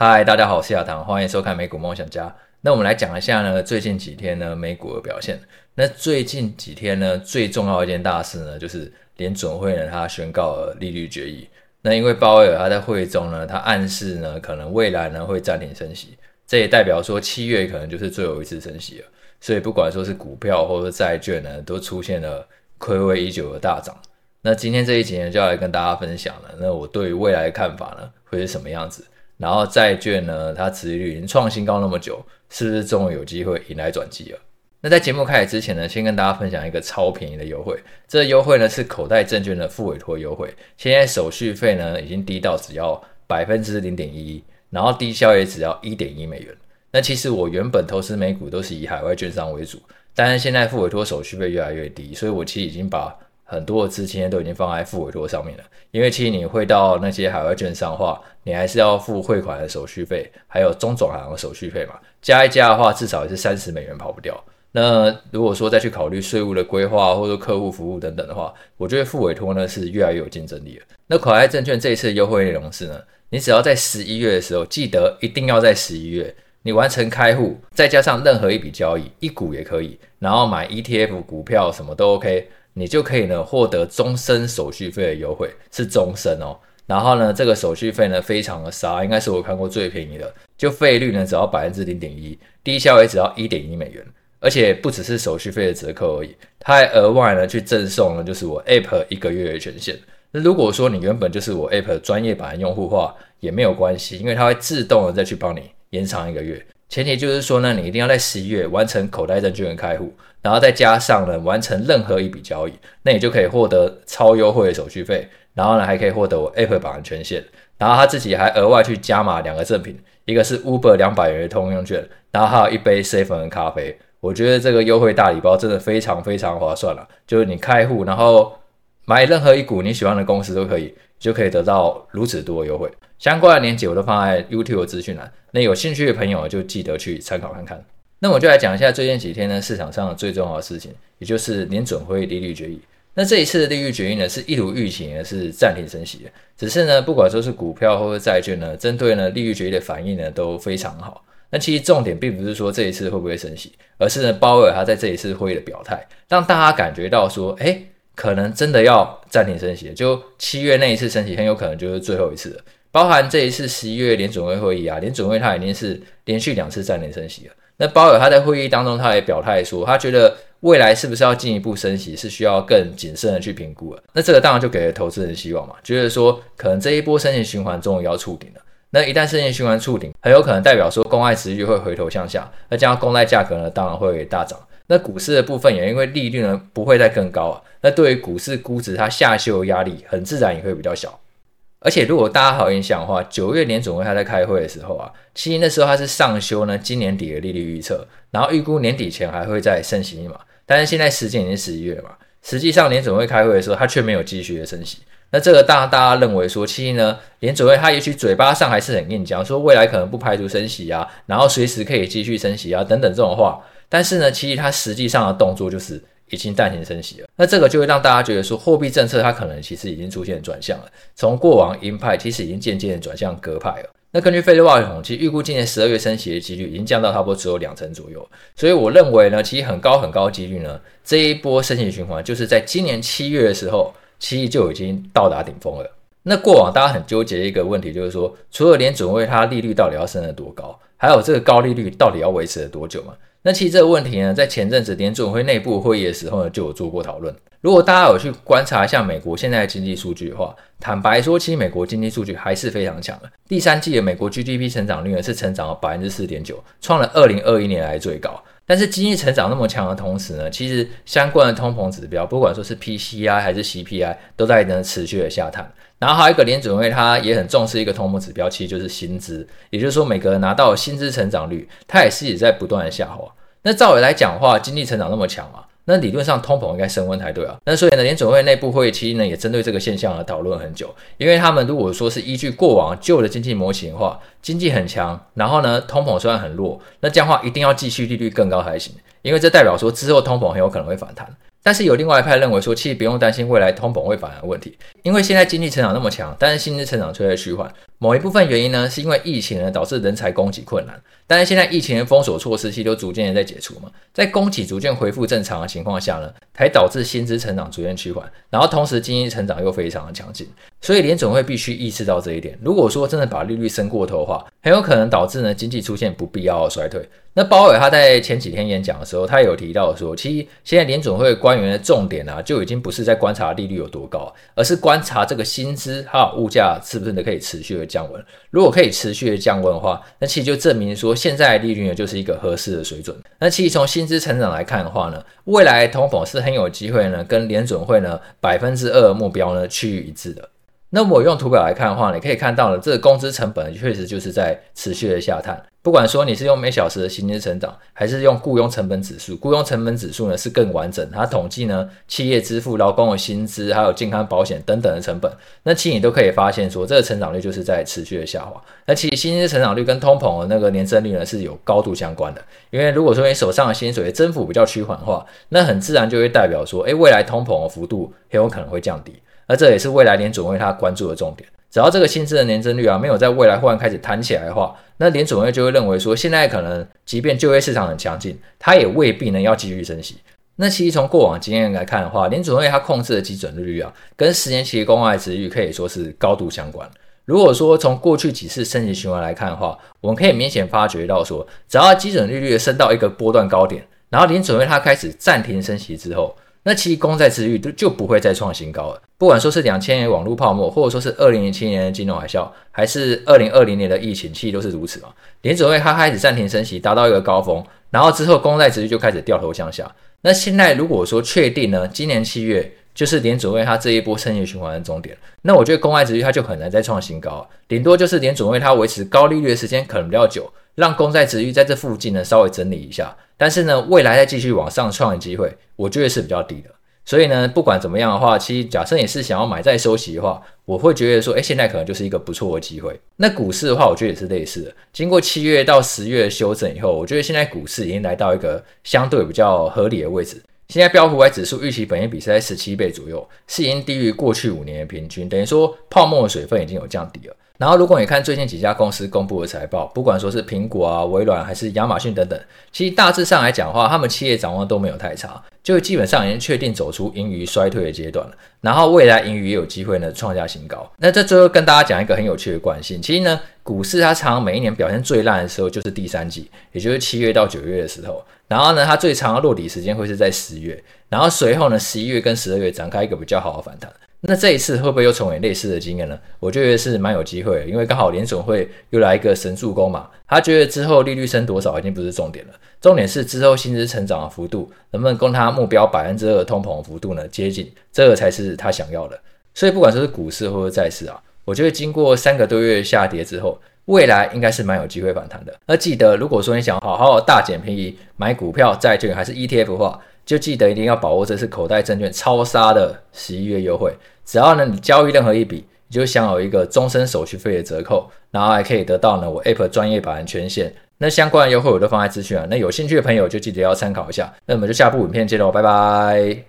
嗨，大家好，我是亚堂，欢迎收看美股梦想家。那我们来讲一下呢，最近几天呢美股的表现。那最近几天呢，最重要一件大事呢，就是联准会呢，它宣告了利率决议。那因为鲍威尔他在会中呢，他暗示呢，可能未来呢会暂停升息，这也代表说七月可能就是最后一次升息了。所以不管说是股票或者债券呢，都出现了暌违已久的大涨。那今天这一集呢，就要来跟大家分享了。那我对于未来的看法呢，会是什么样子？然后债券呢，它殖利率已经创新高那么久，是不是终于有机会迎来转机了？那在节目开始之前呢，先跟大家分享一个超便宜的优惠。这个优惠呢是口袋证券的复委托优惠，现在手续费呢已经低到只要百分之零点一，然后低消也只要一点一美元。那其实我原本投资美股都是以海外券商为主，但是现在复委托手续费越来越低，所以我其实已经把很多的资金都已经放在付委托上面了，因为其实你会到那些海外券商的话，你还是要付汇款的手续费，还有中转行的手续费嘛，加一加的话，至少也是三十美元跑不掉。那如果说再去考虑税务的规划或者客户服务等等的话，我觉得付委托呢是越来越有竞争力了。那口袋证券这一次优惠内容是呢，你只要在十一月的时候，记得一定要在十一月，你完成开户，再加上任何一笔交易，一股也可以，然后买 ETF 股票什么都 OK。你就可以呢获得终身手续费的优惠，是终身哦。然后呢，这个手续费呢非常的少，应该是我看过最便宜的，就费率呢只要百分之零点一，低消也只要一点一美元。而且不只是手续费的折扣而已，它还额外呢去赠送呢就是我 App 一个月的权限。那如果说你原本就是我 App 专业版的用户话，也没有关系，因为它会自动的再去帮你延长一个月。前提就是说呢，你一定要在十一月完成口袋证券开户，然后再加上呢完成任何一笔交易，那你就可以获得超优惠的手续费，然后呢还可以获得我 App 版的权限，然后他自己还额外去加码两个赠品，一个是 Uber 两百元的通用券，然后还有一杯 seven 的咖啡。我觉得这个优惠大礼包真的非常非常划算了，就是你开户然后买任何一股你喜欢的公司都可以，就可以得到如此多的优惠。相关的链接我都放在 YouTube 资讯栏，那有兴趣的朋友就记得去参考看看。那我就来讲一下最近几天呢市场上最重要的事情，也就是年准会利率决议。那这一次的利率决议呢是一如预期呢是暂停升息的，只是呢不管说是股票或者债券呢，针对呢利率决议的反应呢都非常好。那其实重点并不是说这一次会不会升息，而是呢鲍威尔他在这一次会议的表态，让大家感觉到说，诶，可能真的要暂停升息，就七月那一次升息很有可能就是最后一次了。包含这一次十一月联准会会议啊，联准会他已经是连续两次暂停升息了。那鲍尔他在会议当中，他也表态说，他觉得未来是不是要进一步升息，是需要更谨慎的去评估了。那这个当然就给了投资人希望嘛，觉得说可能这一波升息循环终于要触顶了。那一旦升息循环触顶，很有可能代表说公债持续会回头向下，那这样公债价格呢，当然会大涨。那股市的部分也因为利率呢不会再更高啊，那对于股市估值它下修压力，很自然也会比较小。而且，如果大家好印象的话，九月年总会他在开会的时候啊，其实那时候他是上修呢今年底的利率预测，然后预估年底前还会再升息一码。但是现在时间已经十一月了嘛，实际上年总会开会的时候，他却没有继续的升息。那这个大大家认为说，其实呢联准会他也许嘴巴上还是很硬讲，说未来可能不排除升息啊，然后随时可以继续升息啊等等这种话。但是呢，其实它实际上的动作就是。已经暂停升息了，那这个就会让大家觉得说，货币政策它可能其实已经出现转向了，从过往鹰派其实已经渐渐转向鸽派了。那根据费德瓦尔统计，预估今年十二月升息的几率已经降到差不多只有两成左右，所以我认为呢，其实很高很高的几率呢，这一波升息循环就是在今年七月的时候，其实就已经到达顶峰了。那过往大家很纠结的一个问题就是说，除了联准会它利率到底要升得多高，还有这个高利率到底要维持了多久嘛？那其实这个问题呢，在前阵子联准会内部会议的时候呢，就有做过讨论。如果大家有去观察一下美国现在的经济数据的话，坦白说，其实美国经济数据还是非常强的。第三季的美国 GDP 成长率呢，是成长了百分之四点九，创了二零二一年来最高。但是经济成长那么强的同时呢，其实相关的通膨指标，不管说是 PCI 还是 CPI，都在呢持续的下探。然后还有一个联准会，它也很重视一个通膨指标，其实就是薪资，也就是说每个人拿到薪资成长率，它也是也在不断的下滑。那照理来讲的话，经济成长那么强啊，那理论上通膨应该升温才对啊。那所以呢，联准会内部会议期呢也针对这个现象而讨论很久，因为他们如果说是依据过往旧的经济模型的话，经济很强，然后呢通膨虽然很弱，那这样的话一定要继续利率更高才行，因为这代表说之后通膨很有可能会反弹。但是有另外一派认为说，其实不用担心未来通膨会反弹的问题，因为现在经济成长那么强，但是薪资成长却在趋缓，某一部分原因呢，是因为疫情呢导致人才供给困难。但是现在疫情的封锁措施其实都逐渐的在解除嘛，在供给逐渐恢复正常的情况下呢，才导致薪资成长逐渐趋缓，然后同时经济成长又非常的强劲。所以联准会必须意识到这一点。如果说真的把利率升过头的话，很有可能导致呢经济出现不必要的衰退。那鲍威尔他在前几天演讲的时候，他有提到说，其实现在联准会官员的重点啊，就已经不是在观察利率有多高，而是观察这个薪资还有物价是不是可以持续的降温。如果可以持续的降温的话，那其实就证明说现在的利率呢就是一个合适的水准。那其实从薪资成长来看的话呢，未来通膨是很有机会呢跟联准会呢百分之二目标呢趋于一致的。那我用图表来看的话，你可以看到呢，这个工资成本确实就是在持续的下探。不管说你是用每小时的薪资成长，还是用雇佣成本指数，雇佣成本指数呢是更完整，它统计呢企业支付劳工的薪资，还有健康保险等等的成本。那其实你都可以发现说，这个成长率就是在持续的下滑。那其实薪资成长率跟通膨的那个年增率呢是有高度相关的。因为如果说你手上的薪水增幅比较趋缓的话，那很自然就会代表说，哎，未来通膨的幅度很有可能会降低。而这也是未来联准会他关注的重点。只要这个薪资的年增率啊没有在未来忽然开始弹起来的话，那联准会就会认为说，现在可能即便就业市场很强劲，它也未必能要继续升息。那其实从过往经验来看的话，联准会它控制的基准利率啊，跟十年期公债殖率可以说是高度相关。如果说从过去几次升息循环来看的话，我们可以明显发觉到说，只要基准利率升到一个波段高点，然后联准会它开始暂停升息之后，那其实公债殖率就不会再创新高了。不管说是两千年网络泡沫，或者说是二零零七年的金融海啸，还是二零二零年的疫情，其实都是如此嘛。联准会它开始暂停升息，达到一个高峰，然后之后公债殖率就开始掉头向下。那现在如果说确定呢，今年七月就是联准会它这一波升息循环的终点，那我觉得公债殖率它就很难再创新高，顶多就是联准会它维持高利率的时间可能比较久，让公债值域在这附近呢稍微整理一下，但是呢未来再继续往上创的机会，我觉得是比较低的。所以呢，不管怎么样的话，其实假设你是想要买再收息的话，我会觉得说，哎，现在可能就是一个不错的机会。那股市的话，我觉得也是类似的。经过七月到十月的修正以后，我觉得现在股市已经来到一个相对比较合理的位置。现在标普五百指数预期本益比是在十七倍左右，是已经低于过去五年的平均，等于说泡沫的水分已经有降低了。然后，如果你看最近几家公司公布的财报，不管说是苹果啊、微软还是亚马逊等等，其实大致上来讲的话，他们企业展望都没有太差，就基本上已经确定走出盈余衰退的阶段了。然后未来盈余也有机会呢创下新高。那这最后跟大家讲一个很有趣的惯性，其实呢，股市它常常每一年表现最烂的时候就是第三季，也就是七月到九月的时候。然后呢，它最长的落底时间会是在十月，然后随后呢，十一月跟十二月展开一个比较好的反弹。那这一次会不会又重演类似的经验呢？我觉得是蛮有机会，因为刚好联总会又来一个神助攻嘛。他觉得之后利率升多少已经不是重点了，重点是之后薪资成长的幅度能不能跟他目标百分之二通膨幅度呢接近，这个才是他想要的。所以不管说是股市或者债市啊，我觉得经过三个多月下跌之后，未来应该是蛮有机会反弹的。而记得，如果说你想好好大捡便宜买股票、债券还是 ETF 的话，就记得一定要把握这次口袋证券超杀的十一月优惠，只要呢你交易任何一笔，你就享有一个终身手续费的折扣，然后还可以得到呢我 App 专业版权限。那相关的优惠我都放在资讯了，那有兴趣的朋友就记得要参考一下。那我们就下部影片见喽，拜拜。